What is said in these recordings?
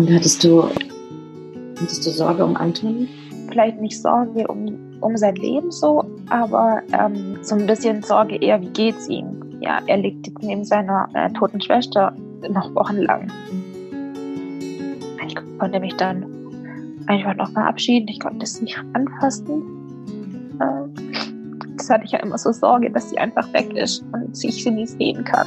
Und hattest du, hattest du Sorge um Anton? Vielleicht nicht Sorge um, um sein Leben so, aber ähm, so ein bisschen Sorge eher, wie geht's ihm? Ja, er liegt jetzt neben seiner äh, toten Schwester noch wochenlang. Ich konnte mich dann einfach noch verabschieden. Ich konnte es nicht anfassen. Äh, das hatte ich ja immer so Sorge, dass sie einfach weg ist und ich sie nie sehen kann.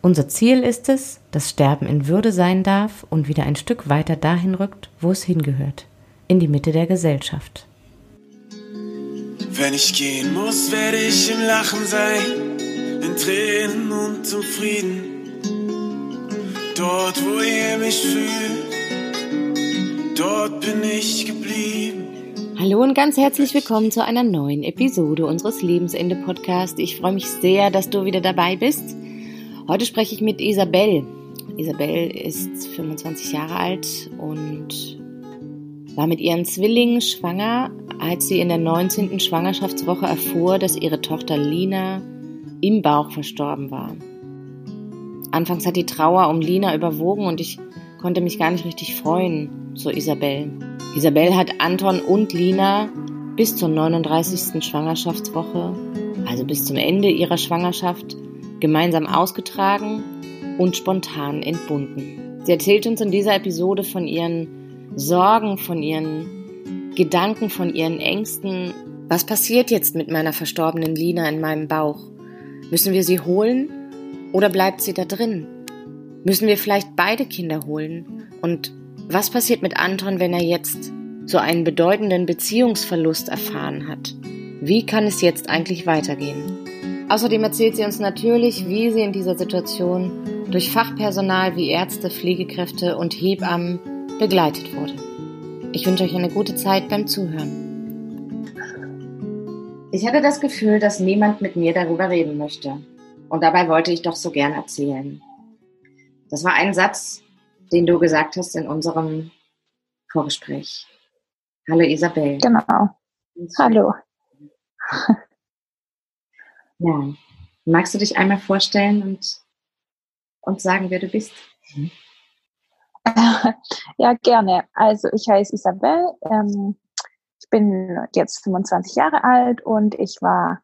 Unser Ziel ist es, dass Sterben in Würde sein darf und wieder ein Stück weiter dahin rückt, wo es hingehört, in die Mitte der Gesellschaft. Wenn ich gehen muss, werde ich im Lachen sein, in Tränen und im Frieden. Dort, wo ihr mich fühlt, dort bin ich geblieben. Hallo und ganz herzlich willkommen zu einer neuen Episode unseres Lebensende Podcast. Ich freue mich sehr, dass du wieder dabei bist. Heute spreche ich mit Isabel. Isabel ist 25 Jahre alt und war mit ihren Zwillingen schwanger, als sie in der 19. Schwangerschaftswoche erfuhr, dass ihre Tochter Lina im Bauch verstorben war. Anfangs hat die Trauer um Lina überwogen und ich konnte mich gar nicht richtig freuen, so Isabel. Isabel hat Anton und Lina bis zur 39. Schwangerschaftswoche, also bis zum Ende ihrer Schwangerschaft, gemeinsam ausgetragen und spontan entbunden. Sie erzählt uns in dieser Episode von ihren Sorgen, von ihren Gedanken, von ihren Ängsten. Was passiert jetzt mit meiner verstorbenen Lina in meinem Bauch? Müssen wir sie holen oder bleibt sie da drin? Müssen wir vielleicht beide Kinder holen? Und was passiert mit Anton, wenn er jetzt so einen bedeutenden Beziehungsverlust erfahren hat? Wie kann es jetzt eigentlich weitergehen? Außerdem erzählt sie uns natürlich, wie sie in dieser Situation durch Fachpersonal wie Ärzte, Pflegekräfte und Hebammen begleitet wurde. Ich wünsche euch eine gute Zeit beim Zuhören. Ich hatte das Gefühl, dass niemand mit mir darüber reden möchte. Und dabei wollte ich doch so gern erzählen. Das war ein Satz, den du gesagt hast in unserem Vorgespräch. Hallo Isabel. Genau. Hallo. Ja. Magst du dich einmal vorstellen und, und sagen, wer du bist? Ja, gerne. Also ich heiße Isabel. Ähm, ich bin jetzt 25 Jahre alt und ich war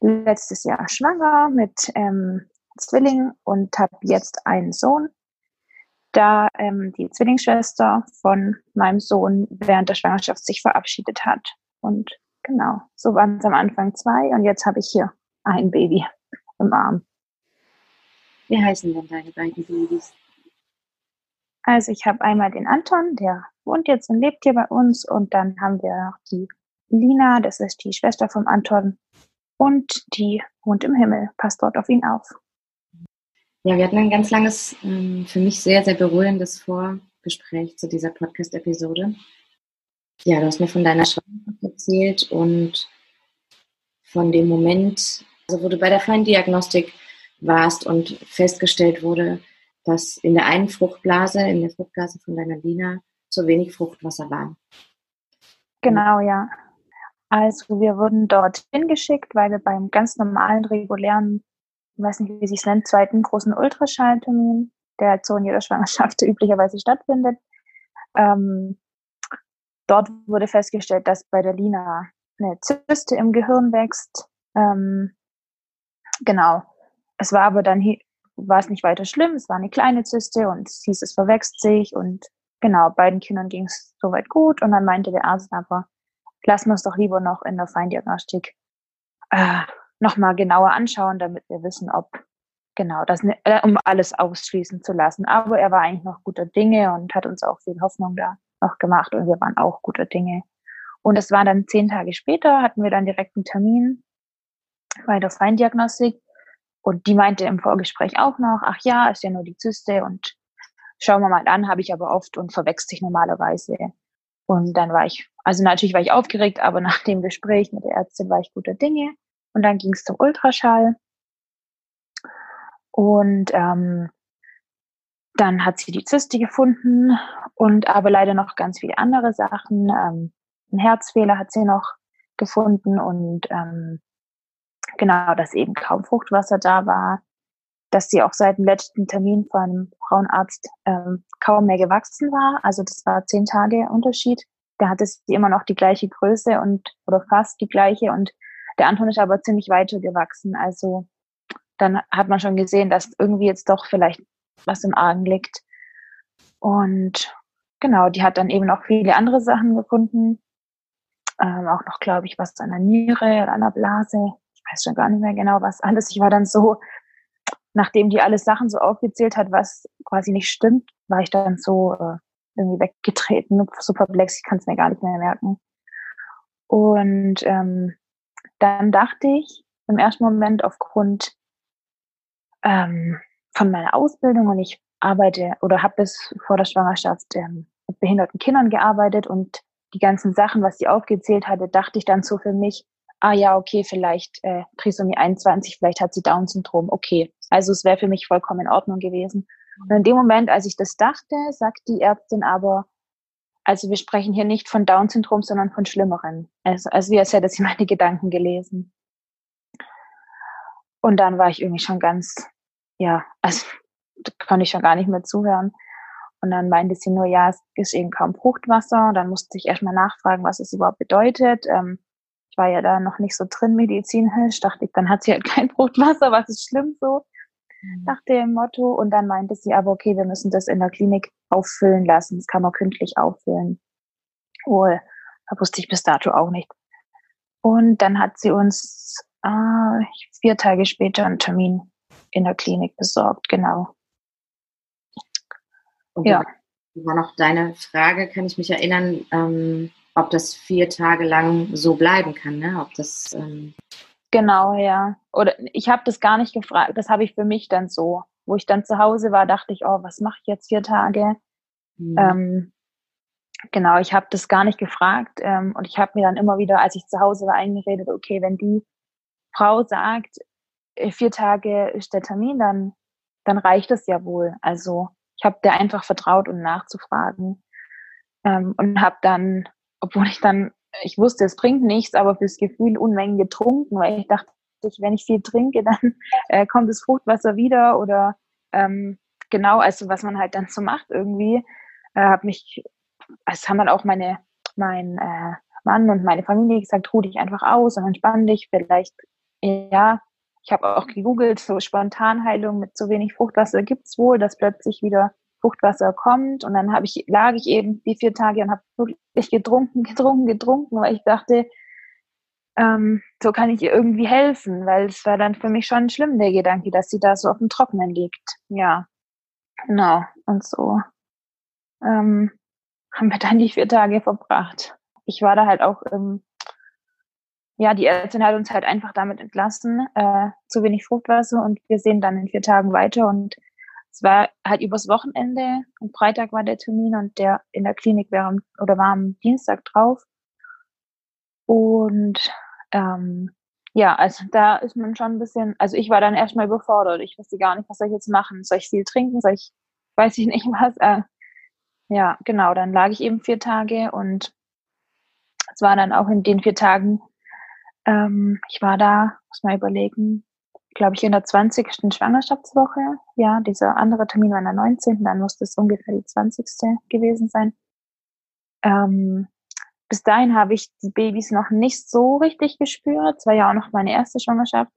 letztes Jahr schwanger mit ähm, Zwillingen und habe jetzt einen Sohn, da ähm, die Zwillingsschwester von meinem Sohn während der Schwangerschaft sich verabschiedet hat. Und genau, so waren es am Anfang zwei und jetzt habe ich hier ein Baby im Arm. Wie heißen denn deine beiden Babys? Also ich habe einmal den Anton, der wohnt jetzt und lebt hier bei uns und dann haben wir noch die Lina, das ist die Schwester vom Anton und die wohnt im Himmel, passt dort auf ihn auf. Ja, wir hatten ein ganz langes, ähm, für mich sehr, sehr berührendes Vorgespräch zu dieser Podcast-Episode. Ja, du hast mir von deiner Schwangerschaft erzählt und von dem Moment, also wo du bei der Feindiagnostik warst und festgestellt wurde, dass in der einen Fruchtblase, in der Fruchtblase von deiner Lina, zu wenig Fruchtwasser war. Genau, ja. Also wir wurden dort hingeschickt, weil wir beim ganz normalen, regulären, ich weiß nicht, wie sich es nennt, zweiten großen Ultraschalltermin, der halt so in jeder Schwangerschaft üblicherweise stattfindet. Ähm, dort wurde festgestellt, dass bei der Lina eine Zyste im Gehirn wächst, ähm, Genau. Es war aber dann, war es nicht weiter schlimm, es war eine kleine Zyste und es hieß, es verwächst sich und genau, beiden Kindern ging es soweit gut und dann meinte der Arzt aber, lassen wir es doch lieber noch in der Feindiagnostik äh, nochmal genauer anschauen, damit wir wissen, ob genau das, äh, um alles ausschließen zu lassen. Aber er war eigentlich noch guter Dinge und hat uns auch viel Hoffnung da noch gemacht und wir waren auch guter Dinge. Und es war dann zehn Tage später, hatten wir dann direkt einen Termin bei der Feindiagnostik. Und die meinte im Vorgespräch auch noch, ach ja, ist ja nur die Zyste und schauen wir mal an, habe ich aber oft und verwechselt sich normalerweise. Und dann war ich, also natürlich war ich aufgeregt, aber nach dem Gespräch mit der Ärztin war ich guter Dinge. Und dann ging es zum Ultraschall. Und ähm, dann hat sie die Zyste gefunden und aber leider noch ganz viele andere Sachen. Ähm, ein Herzfehler hat sie noch gefunden und ähm, genau, dass eben kaum Fruchtwasser da war, dass sie auch seit dem letzten Termin von Frauenarzt ähm, kaum mehr gewachsen war. Also das war zehn Tage Unterschied. Da hatte sie immer noch die gleiche Größe und oder fast die gleiche und der Anton ist aber ziemlich weiter gewachsen. Also dann hat man schon gesehen, dass irgendwie jetzt doch vielleicht was im Argen liegt. Und genau, die hat dann eben noch viele andere Sachen gefunden. Ähm, auch noch, glaube ich, was an der Niere oder an der Blase. Weiß schon gar nicht mehr genau, was alles. Ich war dann so, nachdem die alles Sachen so aufgezählt hat, was quasi nicht stimmt, war ich dann so äh, irgendwie weggetreten, so perplex, ich kann es mir gar nicht mehr merken. Und ähm, dann dachte ich im ersten Moment aufgrund ähm, von meiner Ausbildung und ich arbeite oder habe bis vor der Schwangerschaft ähm, mit behinderten Kindern gearbeitet und die ganzen Sachen, was sie aufgezählt hatte, dachte ich dann so für mich, ah ja, okay, vielleicht äh, Trisomie 21, vielleicht hat sie Down-Syndrom, okay. Also es wäre für mich vollkommen in Ordnung gewesen. Und in dem Moment, als ich das dachte, sagt die Ärztin aber, also wir sprechen hier nicht von Down-Syndrom, sondern von Schlimmeren. Also, also wie als hätte sie meine Gedanken gelesen. Und dann war ich irgendwie schon ganz ja, also konnte ich schon gar nicht mehr zuhören. Und dann meinte sie nur, ja, es ist eben kaum Fruchtwasser. Und dann musste ich erstmal nachfragen, was es überhaupt bedeutet. Ähm, war ja da noch nicht so drin medizinisch. Dachte ich, dann hat sie halt kein Fruchtwasser, was ist schlimm so, mhm. nach dem Motto. Und dann meinte sie aber, okay, wir müssen das in der Klinik auffüllen lassen. Das kann man kündlich auffüllen. Oh, da wusste ich bis dato auch nicht. Und dann hat sie uns äh, vier Tage später einen Termin in der Klinik besorgt, genau. Und ja. War noch deine Frage, kann ich mich erinnern, ähm, ob das vier Tage lang so bleiben kann, ne? Ob das ähm Genau, ja. Oder ich habe das gar nicht gefragt. Das habe ich für mich dann so. Wo ich dann zu Hause war, dachte ich, oh, was mache ich jetzt vier Tage? Mhm. Ähm, genau, ich habe das gar nicht gefragt. Ähm, und ich habe mir dann immer wieder, als ich zu Hause war, eingeredet, okay, wenn die Frau sagt, äh, vier Tage ist der Termin, dann, dann reicht es ja wohl. Also ich habe der einfach vertraut, um nachzufragen. Ähm, und habe dann, obwohl ich dann, ich wusste, es bringt nichts, aber fürs Gefühl Unmengen getrunken, weil ich dachte, wenn ich viel trinke, dann äh, kommt das Fruchtwasser wieder oder ähm, genau, also was man halt dann so macht irgendwie, äh, habe mich, es haben dann auch meine, mein äh, Mann und meine Familie gesagt, ruh dich einfach aus und entspann dich, vielleicht, ja, ich habe auch gegoogelt, so Spontanheilung mit zu wenig Fruchtwasser gibt's wohl, dass plötzlich wieder Fruchtwasser kommt. Und dann habe ich, lag ich eben die vier Tage und habe wirklich getrunken, getrunken, getrunken, weil ich dachte, ähm, so kann ich ihr irgendwie helfen, weil es war dann für mich schon schlimm, der Gedanke, dass sie da so auf dem Trockenen liegt. Ja, genau. Und so ähm, haben wir dann die vier Tage verbracht. Ich war da halt auch im ja, die Ärztin hat uns halt einfach damit entlassen, äh, zu wenig Fruchtwasser und wir sehen dann in vier Tagen weiter und es war halt übers Wochenende und Freitag war der Termin und der in der Klinik wäre oder war am Dienstag drauf und ähm, ja, also da ist man schon ein bisschen, also ich war dann erstmal überfordert. Ich wusste gar nicht, was soll ich jetzt machen? Soll ich viel trinken? Soll ich, weiß ich nicht was? Äh, ja, genau, dann lag ich eben vier Tage und es war dann auch in den vier Tagen ähm, ich war da, muss mal überlegen, glaube ich, in der 20. Schwangerschaftswoche. Ja, dieser andere Termin war in der 19. Dann musste es ungefähr die 20. gewesen sein. Ähm, bis dahin habe ich die Babys noch nicht so richtig gespürt. Es war ja auch noch meine erste Schwangerschaft.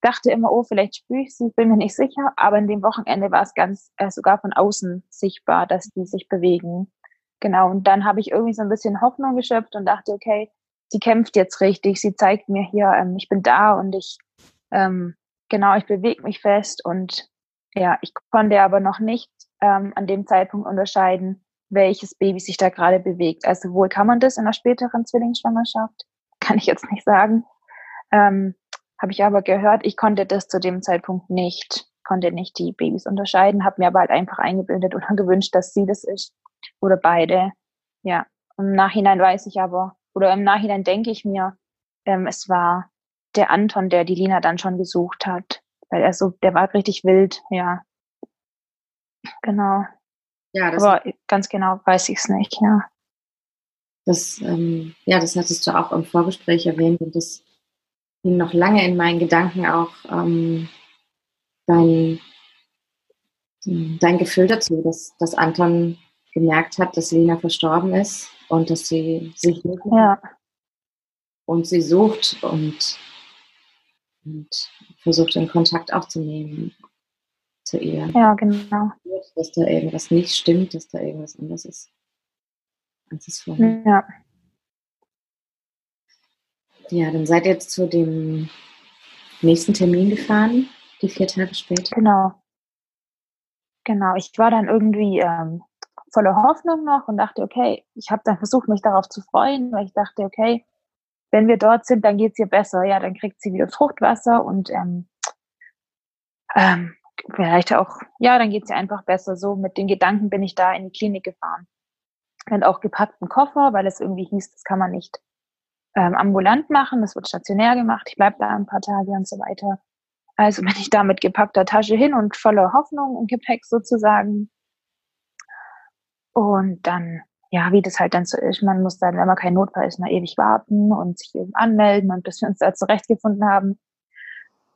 Dachte immer, oh, vielleicht spüre ich sie, bin mir nicht sicher. Aber in dem Wochenende war es ganz äh, sogar von außen sichtbar, dass die sich bewegen. Genau. Und dann habe ich irgendwie so ein bisschen Hoffnung geschöpft und dachte, okay, sie kämpft jetzt richtig, sie zeigt mir hier, ähm, ich bin da und ich, ähm, genau, ich bewege mich fest und ja, ich konnte aber noch nicht ähm, an dem Zeitpunkt unterscheiden, welches Baby sich da gerade bewegt. Also wohl kann man das in einer späteren Zwillingsschwangerschaft, kann ich jetzt nicht sagen. Ähm, Habe ich aber gehört, ich konnte das zu dem Zeitpunkt nicht. konnte nicht die Babys unterscheiden, habe mir aber halt einfach eingebildet oder gewünscht, dass sie das ist oder beide. Ja, im Nachhinein weiß ich aber, oder im Nachhinein denke ich mir, ähm, es war der Anton, der die Lina dann schon gesucht hat, weil er so, der war richtig wild, ja. Genau. Ja, das aber ganz genau weiß ich es nicht, ja. Das, ähm, ja, das hattest du auch im Vorgespräch erwähnt und das ging noch lange in meinen Gedanken auch ähm, dein, dein Gefühl dazu, dass, dass Anton gemerkt hat, dass Lina verstorben ist und dass sie sich ja. und sie sucht und, und versucht in Kontakt aufzunehmen zu ihr. Ja, genau. Dass da irgendwas nicht stimmt, dass da irgendwas anders ist als es vorher. Ja. Ja, dann seid ihr jetzt zu dem nächsten Termin gefahren, die vier Tage später. Genau. Genau. Ich war dann irgendwie ähm, voller Hoffnung noch und dachte, okay, ich habe dann versucht, mich darauf zu freuen, weil ich dachte, okay, wenn wir dort sind, dann geht es ihr besser. Ja, dann kriegt sie wieder Fruchtwasser und ähm, ähm, vielleicht auch, ja, dann geht es ihr einfach besser. So mit den Gedanken bin ich da in die Klinik gefahren. Und auch gepackten Koffer, weil es irgendwie hieß, das kann man nicht ähm, ambulant machen, das wird stationär gemacht, ich bleibe da ein paar Tage und so weiter. Also bin ich da mit gepackter Tasche hin und voller Hoffnung und Gepäck sozusagen. Und dann, ja, wie das halt dann so ist, man muss dann, wenn man kein Notfall ist, noch ewig warten und sich eben anmelden und bis wir uns da zurechtgefunden haben,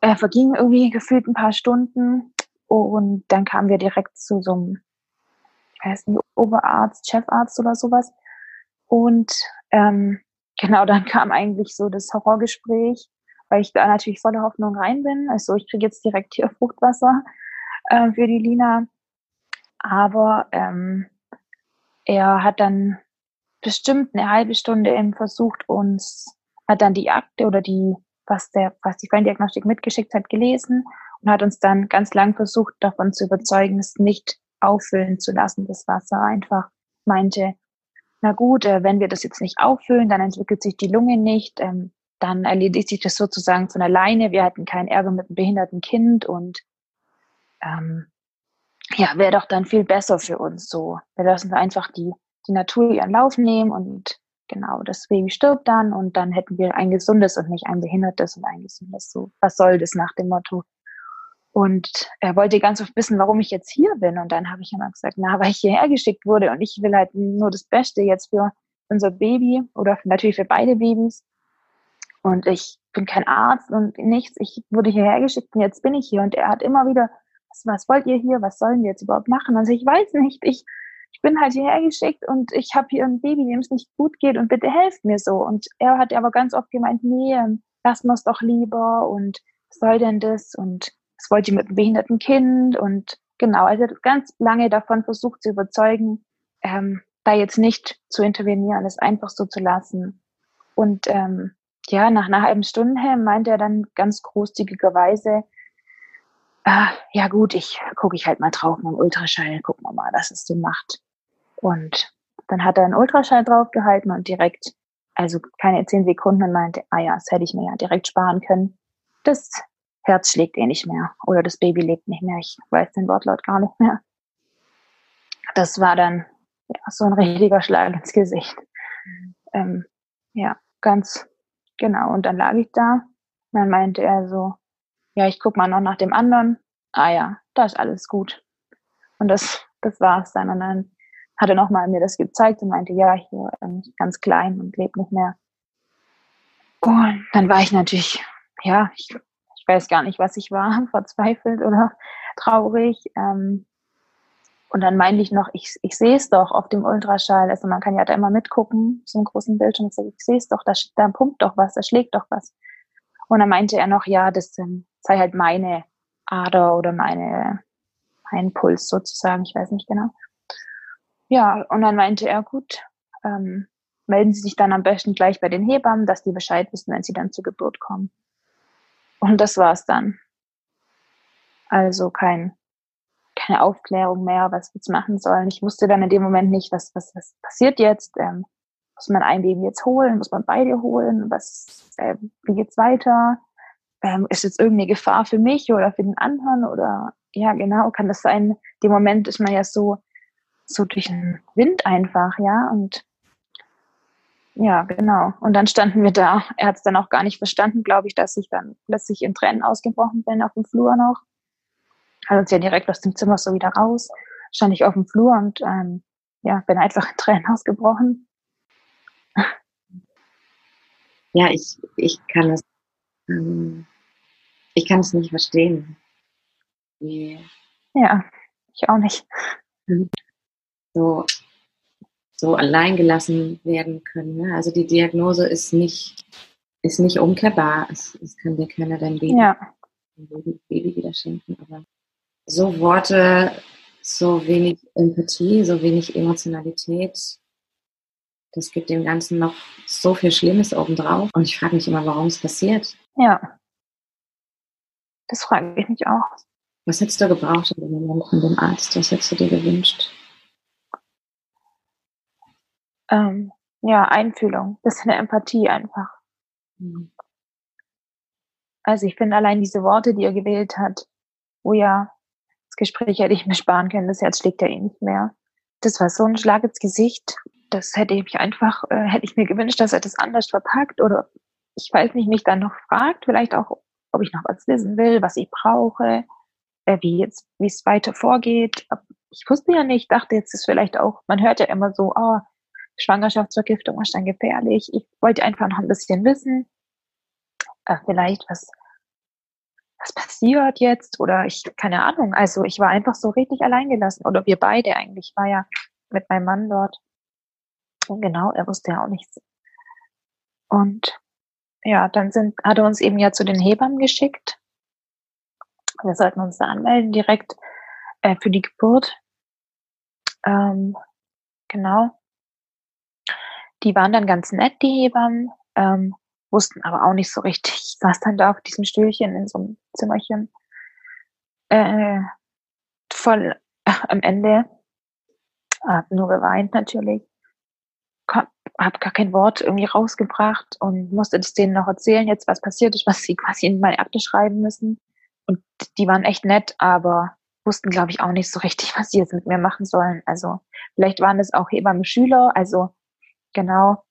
äh, vergingen irgendwie gefühlt ein paar Stunden und dann kamen wir direkt zu so einem, ich weiß nicht, Oberarzt, Chefarzt oder sowas. Und ähm, genau, dann kam eigentlich so das Horrorgespräch, weil ich da natürlich voller Hoffnung rein bin. Also ich kriege jetzt direkt hier Fruchtwasser äh, für die Lina. Aber ähm, er hat dann bestimmt eine halbe Stunde eben versucht, uns, hat dann die Akte oder die, was der, was die Feindiagnostik mitgeschickt hat, gelesen und hat uns dann ganz lang versucht, davon zu überzeugen, es nicht auffüllen zu lassen, das Wasser. Einfach meinte, na gut, äh, wenn wir das jetzt nicht auffüllen, dann entwickelt sich die Lunge nicht, ähm, dann erledigt sich das sozusagen von alleine. Wir hatten keinen Ärger mit einem behinderten Kind und ähm, ja, wäre doch dann viel besser für uns so. Wir lassen einfach die, die Natur ihren Lauf nehmen und genau, das Baby stirbt dann und dann hätten wir ein gesundes und nicht ein behindertes und ein gesundes. So, was soll das nach dem Motto? Und er wollte ganz oft wissen, warum ich jetzt hier bin. Und dann habe ich immer gesagt, na, weil ich hierher geschickt wurde und ich will halt nur das Beste jetzt für unser Baby oder natürlich für beide Babys. Und ich bin kein Arzt und nichts. Ich wurde hierher geschickt und jetzt bin ich hier. Und er hat immer wieder, was, was wollt ihr hier? Was sollen wir jetzt überhaupt machen? Also ich weiß nicht. Ich, ich bin halt hierher geschickt und ich habe hier ein Baby, dem es nicht gut geht und bitte helft mir so. Und er hat aber ganz oft gemeint, nee, ähm, lassen wir es doch lieber und was soll denn das? Und das wollte ich mit einem behinderten Kind und genau, also ganz lange davon versucht zu überzeugen, ähm, da jetzt nicht zu intervenieren, es einfach so zu lassen. Und ähm, ja, nach einer halben Stunde meinte er dann ganz großzügigerweise, ah, ja gut, ich gucke ich halt mal drauf mit dem Ultraschall, gucken wir mal, was es so macht. Und dann hat er einen Ultraschall draufgehalten und direkt, also keine zehn Sekunden, und meinte, ah ja, das hätte ich mir ja direkt sparen können. Das Herz schlägt eh nicht mehr oder das Baby lebt nicht mehr. Ich weiß den Wortlaut gar nicht mehr. Das war dann ja, so ein richtiger Schlag ins Gesicht. Ähm, ja, ganz genau. Und dann lag ich da. Dann meinte er so, ja, ich guck mal noch nach dem anderen. Ah ja, da ist alles gut. Und das, das war's dann. Und dann hat er nochmal mir das gezeigt und meinte, ja, hier ähm, ganz klein und lebt nicht mehr. Und dann war ich natürlich, ja, ich weiß gar nicht, was ich war, verzweifelt oder traurig. Ähm, und dann meinte ich noch, ich, ich sehe es doch auf dem Ultraschall. Also man kann ja da immer mitgucken, so einen großen Bildschirm. Ich, sage, ich sehe es doch, da, da pumpt doch was, da schlägt doch was. Und dann meinte er noch, ja, das ähm, sei halt meine Ader oder meine, mein Puls sozusagen, ich weiß nicht genau. Ja, und dann meinte er, gut, ähm, melden Sie sich dann am besten gleich bei den Hebammen, dass die Bescheid wissen, wenn Sie dann zur Geburt kommen. Und das war's dann. Also kein, keine Aufklärung mehr, was wir jetzt machen sollen. Ich wusste dann in dem Moment nicht, was, was, was passiert jetzt. Ähm, muss man ein Baby jetzt holen? Muss man beide holen? Was, äh, wie geht's weiter? Ähm, ist jetzt irgendeine Gefahr für mich oder für den anderen? Oder ja, genau, kann das sein. Dem Moment ist man ja so, so durch den Wind einfach, ja, und ja, genau. Und dann standen wir da. Er hat es dann auch gar nicht verstanden, glaube ich, dass ich dann plötzlich in Tränen ausgebrochen bin auf dem Flur noch. Hat uns ja direkt aus dem Zimmer so wieder raus. Stand ich auf dem Flur und ähm, ja, bin einfach in Tränen ausgebrochen. Ja, ich, ich kann ähm, ich kann es nicht verstehen. Wie, ja, ich auch nicht. So, so allein gelassen werden können. Ne? Also die Diagnose ist nicht, ist nicht umkehrbar. Es, es kann dir keiner dein Baby, ja. dein Baby wieder schenken. Aber so Worte, so wenig Empathie, so wenig Emotionalität, das gibt dem Ganzen noch so viel Schlimmes obendrauf. Und ich frage mich immer, warum es passiert. Ja. Das frage ich mich auch. Was hättest du gebraucht in dem Moment von dem Arzt? Was hättest du dir gewünscht? Ähm, ja, Einfühlung, bisschen Empathie einfach. Mhm. Also ich finde allein diese Worte, die er gewählt hat, oh ja, das Gespräch hätte ich mir sparen können, das Herz schlägt ja eh nicht mehr. Das war so ein Schlag ins Gesicht. Das hätte ich einfach, äh, hätte ich mir gewünscht, dass er das anders verpackt oder ich weiß nicht, mich dann noch fragt, vielleicht auch, ob ich noch was wissen will, was ich brauche, äh, wie jetzt, wie es weiter vorgeht. Ich wusste ja nicht, dachte jetzt ist vielleicht auch, man hört ja immer so, oh, Schwangerschaftsvergiftung ist dann gefährlich. Ich wollte einfach noch ein bisschen wissen, äh, vielleicht was, was passiert jetzt oder ich, keine Ahnung. Also ich war einfach so richtig alleingelassen oder wir beide eigentlich. Ich war ja mit meinem Mann dort. Und genau, er wusste ja auch nichts. Und ja, dann sind, hat er uns eben ja zu den Hebammen geschickt. Wir sollten uns da anmelden direkt äh, für die Geburt. Ähm, genau. Die waren dann ganz nett, die Hebammen, ähm, wussten aber auch nicht so richtig. Ich saß dann da auf diesem Stühlchen in so einem Zimmerchen. Äh, voll äh, am Ende. Hab nur geweint natürlich. Hab gar kein Wort irgendwie rausgebracht und musste das denen noch erzählen, jetzt was passiert ist, was sie quasi in meine Akte schreiben müssen. Und die waren echt nett, aber wussten, glaube ich, auch nicht so richtig, was sie jetzt mit mir machen sollen. Also vielleicht waren es auch Hebammen-Schüler, also genau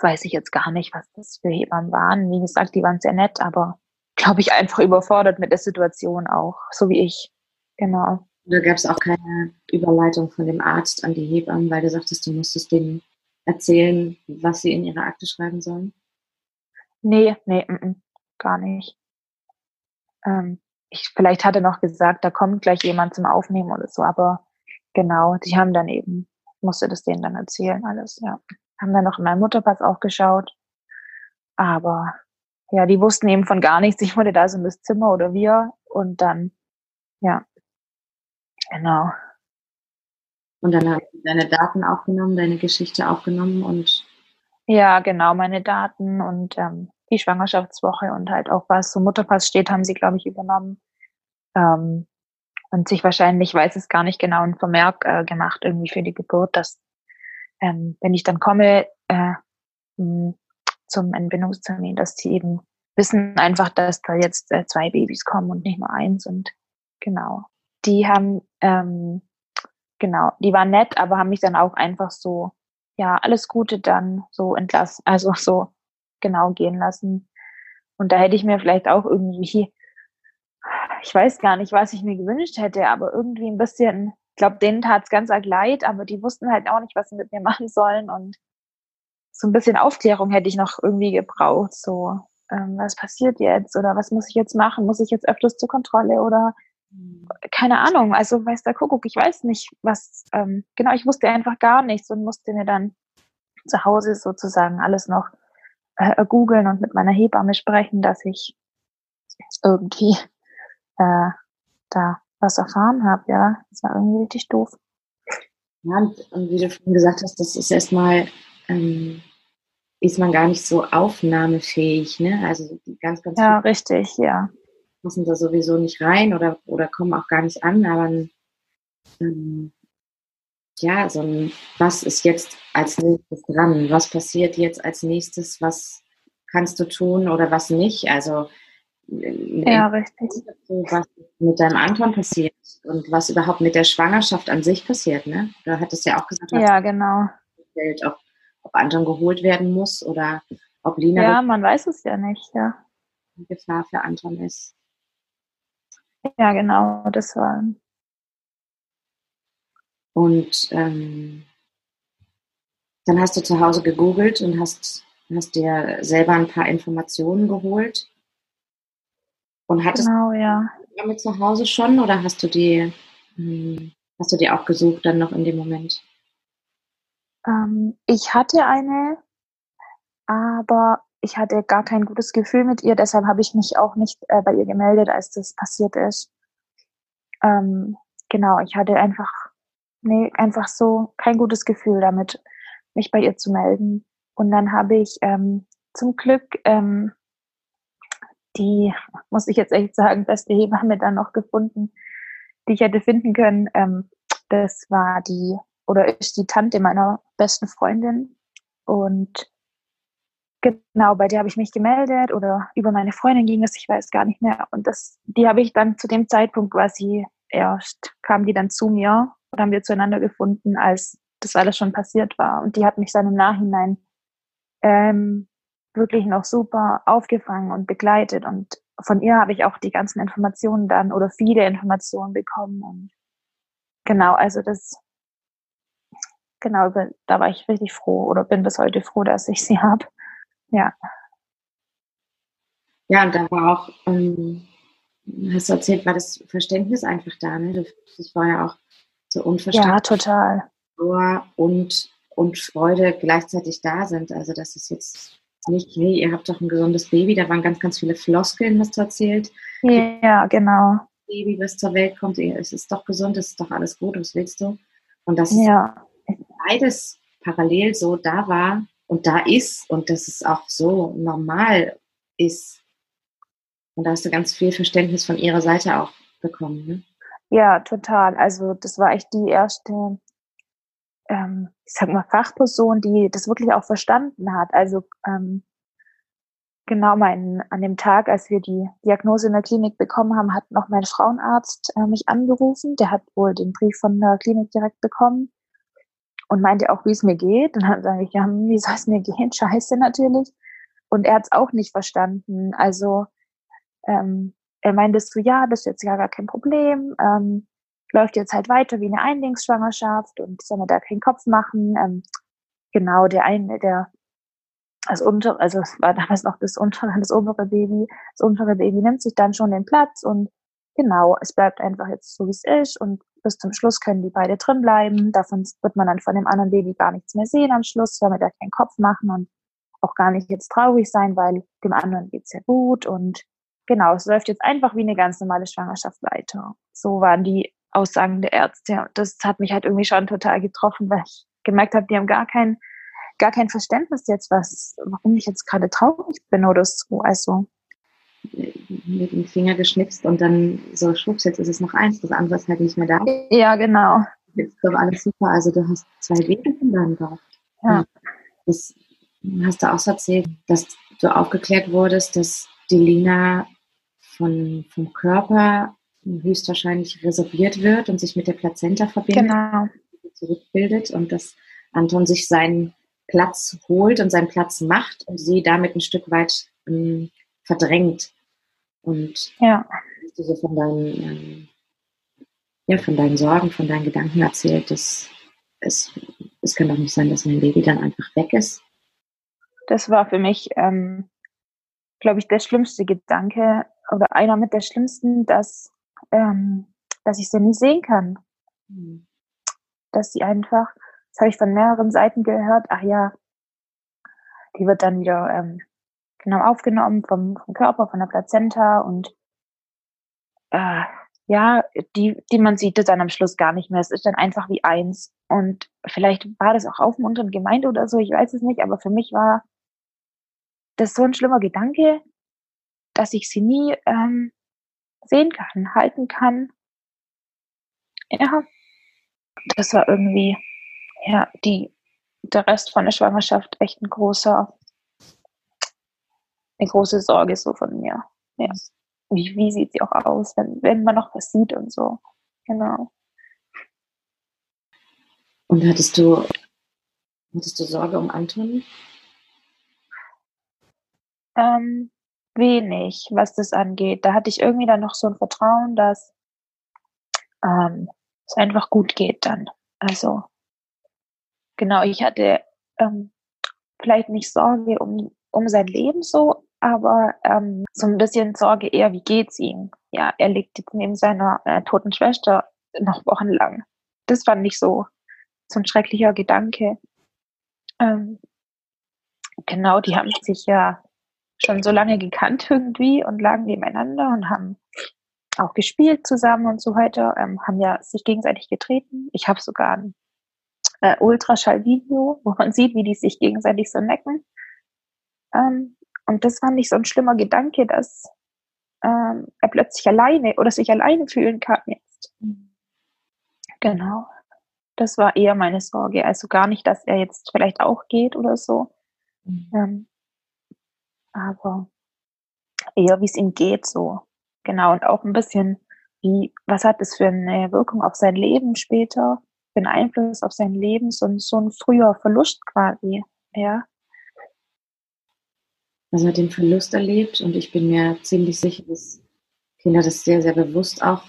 weiß ich jetzt gar nicht, was das für Hebammen waren. Wie gesagt, die waren sehr nett, aber glaube ich einfach überfordert mit der Situation auch, so wie ich. Genau. Da gab es auch keine Überleitung von dem Arzt an die Hebammen, weil du sagtest, du musstest denen erzählen, was sie in ihrer Akte schreiben sollen? Nee, nee, m -m, gar nicht. Ähm, ich, vielleicht hat er noch gesagt, da kommt gleich jemand zum Aufnehmen oder so, aber genau, die haben dann eben musste das denen dann erzählen, alles, ja. Haben dann noch in meinem Mutterpass auch geschaut. Aber ja, die wussten eben von gar nichts. Ich wurde da so in das Zimmer oder wir und dann, ja, genau. Und dann haben sie deine Daten aufgenommen, deine Geschichte aufgenommen und. Ja, genau, meine Daten und ähm, die Schwangerschaftswoche und halt auch was zum Mutterpass steht, haben sie, glaube ich, übernommen. Ähm, und sich wahrscheinlich, weiß es gar nicht genau, ein Vermerk äh, gemacht irgendwie für die Geburt, dass ähm, wenn ich dann komme äh, zum Entbindungstermin, dass die eben wissen einfach, dass da jetzt äh, zwei Babys kommen und nicht nur eins und genau. Die haben ähm, genau, die waren nett, aber haben mich dann auch einfach so ja alles Gute dann so entlassen, also so genau gehen lassen. Und da hätte ich mir vielleicht auch irgendwie ich weiß gar nicht, was ich mir gewünscht hätte, aber irgendwie ein bisschen, ich glaube, denen tat es ganz arg leid, aber die wussten halt auch nicht, was sie mit mir machen sollen. Und so ein bisschen Aufklärung hätte ich noch irgendwie gebraucht. So, ähm, was passiert jetzt oder was muss ich jetzt machen? Muss ich jetzt öfters zur Kontrolle oder keine Ahnung, also weiß der Kuckuck, ich weiß nicht, was, ähm, genau, ich wusste einfach gar nichts und musste mir dann zu Hause sozusagen alles noch äh, googeln und mit meiner Hebamme sprechen, dass ich irgendwie äh, da was erfahren habe, ja. Das war irgendwie richtig doof. Ja, und, und wie du vorhin gesagt hast, das ist erstmal, ähm, ist man gar nicht so aufnahmefähig, ne? Also ganz, ganz Ja, richtig, ja. Passen da sowieso nicht rein oder, oder kommen auch gar nicht an, aber ähm, ja, so ein, was ist jetzt als nächstes dran? Was passiert jetzt als nächstes? Was kannst du tun oder was nicht? Also ja, richtig. was mit deinem Anton passiert und was überhaupt mit der Schwangerschaft an sich passiert, ne? Du hattest ja auch gesagt, ja, genau. Gestellt, ob, ob Anton geholt werden muss oder ob Lina ja, man weiß es ja nicht, ja. Gefahr für Anton ist. Ja, genau, das war. Und ähm, dann hast du zu Hause gegoogelt und hast, hast dir selber ein paar Informationen geholt. Und hattest genau, ja. du damit zu Hause schon oder hast du die, hm, hast du die auch gesucht dann noch in dem Moment? Ähm, ich hatte eine, aber ich hatte gar kein gutes Gefühl mit ihr, deshalb habe ich mich auch nicht äh, bei ihr gemeldet, als das passiert ist. Ähm, genau, ich hatte einfach, nee, einfach so kein gutes Gefühl damit, mich bei ihr zu melden. Und dann habe ich ähm, zum Glück ähm, die, muss ich jetzt echt sagen, beste Hebamme dann noch gefunden, die ich hätte finden können. Ähm, das war die, oder ist die Tante meiner besten Freundin. Und Genau, bei der habe ich mich gemeldet oder über meine Freundin ging es, ich weiß gar nicht mehr. Und das, die habe ich dann zu dem Zeitpunkt quasi erst, kam die dann zu mir und haben wir zueinander gefunden, als das alles schon passiert war. Und die hat mich dann im Nachhinein ähm, wirklich noch super aufgefangen und begleitet. Und von ihr habe ich auch die ganzen Informationen dann oder viele Informationen bekommen. Und genau, also das, genau, da war ich richtig froh oder bin bis heute froh, dass ich sie habe. Ja. Ja, und da war auch, ähm, hast du erzählt, war das Verständnis einfach da, ne? Das war ja auch so unverständlich. Ja, total. Und, und Freude gleichzeitig da sind. Also, das ist jetzt nicht, hey, ihr habt doch ein gesundes Baby, da waren ganz, ganz viele Floskeln, hast du erzählt. Ja, genau. Baby, was zur Welt kommt, es ist doch gesund, es ist doch alles gut, was willst du? Und das ja. beides parallel so da war, und da ist und dass es auch so normal ist. Und da hast du ganz viel Verständnis von ihrer Seite auch bekommen. Ne? Ja, total. Also das war echt die erste, ähm, ich sag mal, Fachperson, die das wirklich auch verstanden hat. Also ähm, genau mein, an dem Tag, als wir die Diagnose in der Klinik bekommen haben, hat noch mein Frauenarzt äh, mich angerufen. Der hat wohl den Brief von der Klinik direkt bekommen und meinte auch, wie es mir geht. Und dann sage ich, ja, wie soll es mir gehen? Scheiße natürlich. Und er hat es auch nicht verstanden. Also ähm, er meinte so, ja, das ist jetzt ja gar kein Problem. Ähm, läuft jetzt halt weiter wie eine Einlingsschwangerschaft und soll man da keinen Kopf machen. Ähm, genau, der eine, der das untere, also es war damals noch das untere, das obere Baby, das untere Baby nimmt sich dann schon den Platz und genau, es bleibt einfach jetzt so, wie es ist und bis zum Schluss können die beide drin bleiben. Davon wird man dann von dem anderen Baby gar nichts mehr sehen am Schluss, weil wir da keinen Kopf machen und auch gar nicht jetzt traurig sein, weil dem anderen geht's ja gut und genau, es läuft jetzt einfach wie eine ganz normale Schwangerschaft weiter. So waren die Aussagen der Ärzte und das hat mich halt irgendwie schon total getroffen, weil ich gemerkt habe, die haben gar kein gar kein Verständnis jetzt, was warum ich jetzt gerade traurig bin oder so. Also mit dem Finger geschnipst und dann so schwupps, jetzt ist es noch eins, das andere ist halt nicht mehr da. Ja, genau. Jetzt ist doch alles super. Also du hast zwei Babys in deinem Bauch. Ja. Das hast du auch so erzählt, dass du aufgeklärt wurdest, dass die Lina von, vom Körper höchstwahrscheinlich resorbiert wird und sich mit der Plazenta verbindet, genau. zurückbildet und dass Anton sich seinen Platz holt und seinen Platz macht und sie damit ein Stück weit ähm, verdrängt. Und ja. hast du so von deinen, ähm, ja, von deinen Sorgen, von deinen Gedanken erzählt, dass es, es kann doch nicht sein, dass mein Baby dann einfach weg ist. Das war für mich, ähm, glaube ich, der schlimmste Gedanke oder einer mit der schlimmsten, dass, ähm, dass ich sie nie sehen kann. Mhm. Dass sie einfach, das habe ich von mehreren Seiten gehört, ach ja, die wird dann wieder ähm, genau aufgenommen vom, vom Körper, von der Plazenta und äh, ja, die, die man sieht das dann am Schluss gar nicht mehr. Es ist dann einfach wie eins. Und vielleicht war das auch aufmunternd gemeint oder so, ich weiß es nicht, aber für mich war das so ein schlimmer Gedanke, dass ich sie nie ähm, sehen kann, halten kann. Ja, das war irgendwie, ja, die, der Rest von der Schwangerschaft echt ein großer eine große Sorge so von mir. Ja. wie, wie sieht sie auch aus, wenn, wenn man noch was sieht und so. Genau. Und hattest du, hattest du Sorge um Anton? Ähm, wenig, was das angeht. Da hatte ich irgendwie dann noch so ein Vertrauen, dass ähm, es einfach gut geht dann. Also genau, ich hatte ähm, vielleicht nicht Sorge um, um sein Leben so, aber ähm, so ein bisschen Sorge eher, wie geht's ihm? Ja, er liegt jetzt neben seiner äh, toten Schwester noch wochenlang. Das fand ich so, so ein schrecklicher Gedanke. Ähm, genau, die haben sich ja schon so lange gekannt irgendwie und lagen nebeneinander und haben auch gespielt zusammen und so weiter, ähm, haben ja sich gegenseitig getreten. Ich habe sogar ein äh, Ultraschallvideo, wo man sieht, wie die sich gegenseitig so necken. Ähm, und das fand ich so ein schlimmer Gedanke, dass ähm, er plötzlich alleine oder sich alleine fühlen kann jetzt. Genau. Das war eher meine Sorge. Also gar nicht, dass er jetzt vielleicht auch geht oder so. Mhm. Ähm, aber eher, wie es ihm geht, so. Genau. Und auch ein bisschen, wie, was hat das für eine Wirkung auf sein Leben später? Für einen Einfluss auf sein Leben? So ein, so ein früher Verlust quasi. Ja. Also hat den Verlust erlebt und ich bin mir ziemlich sicher, dass Kinder das sehr, sehr bewusst auch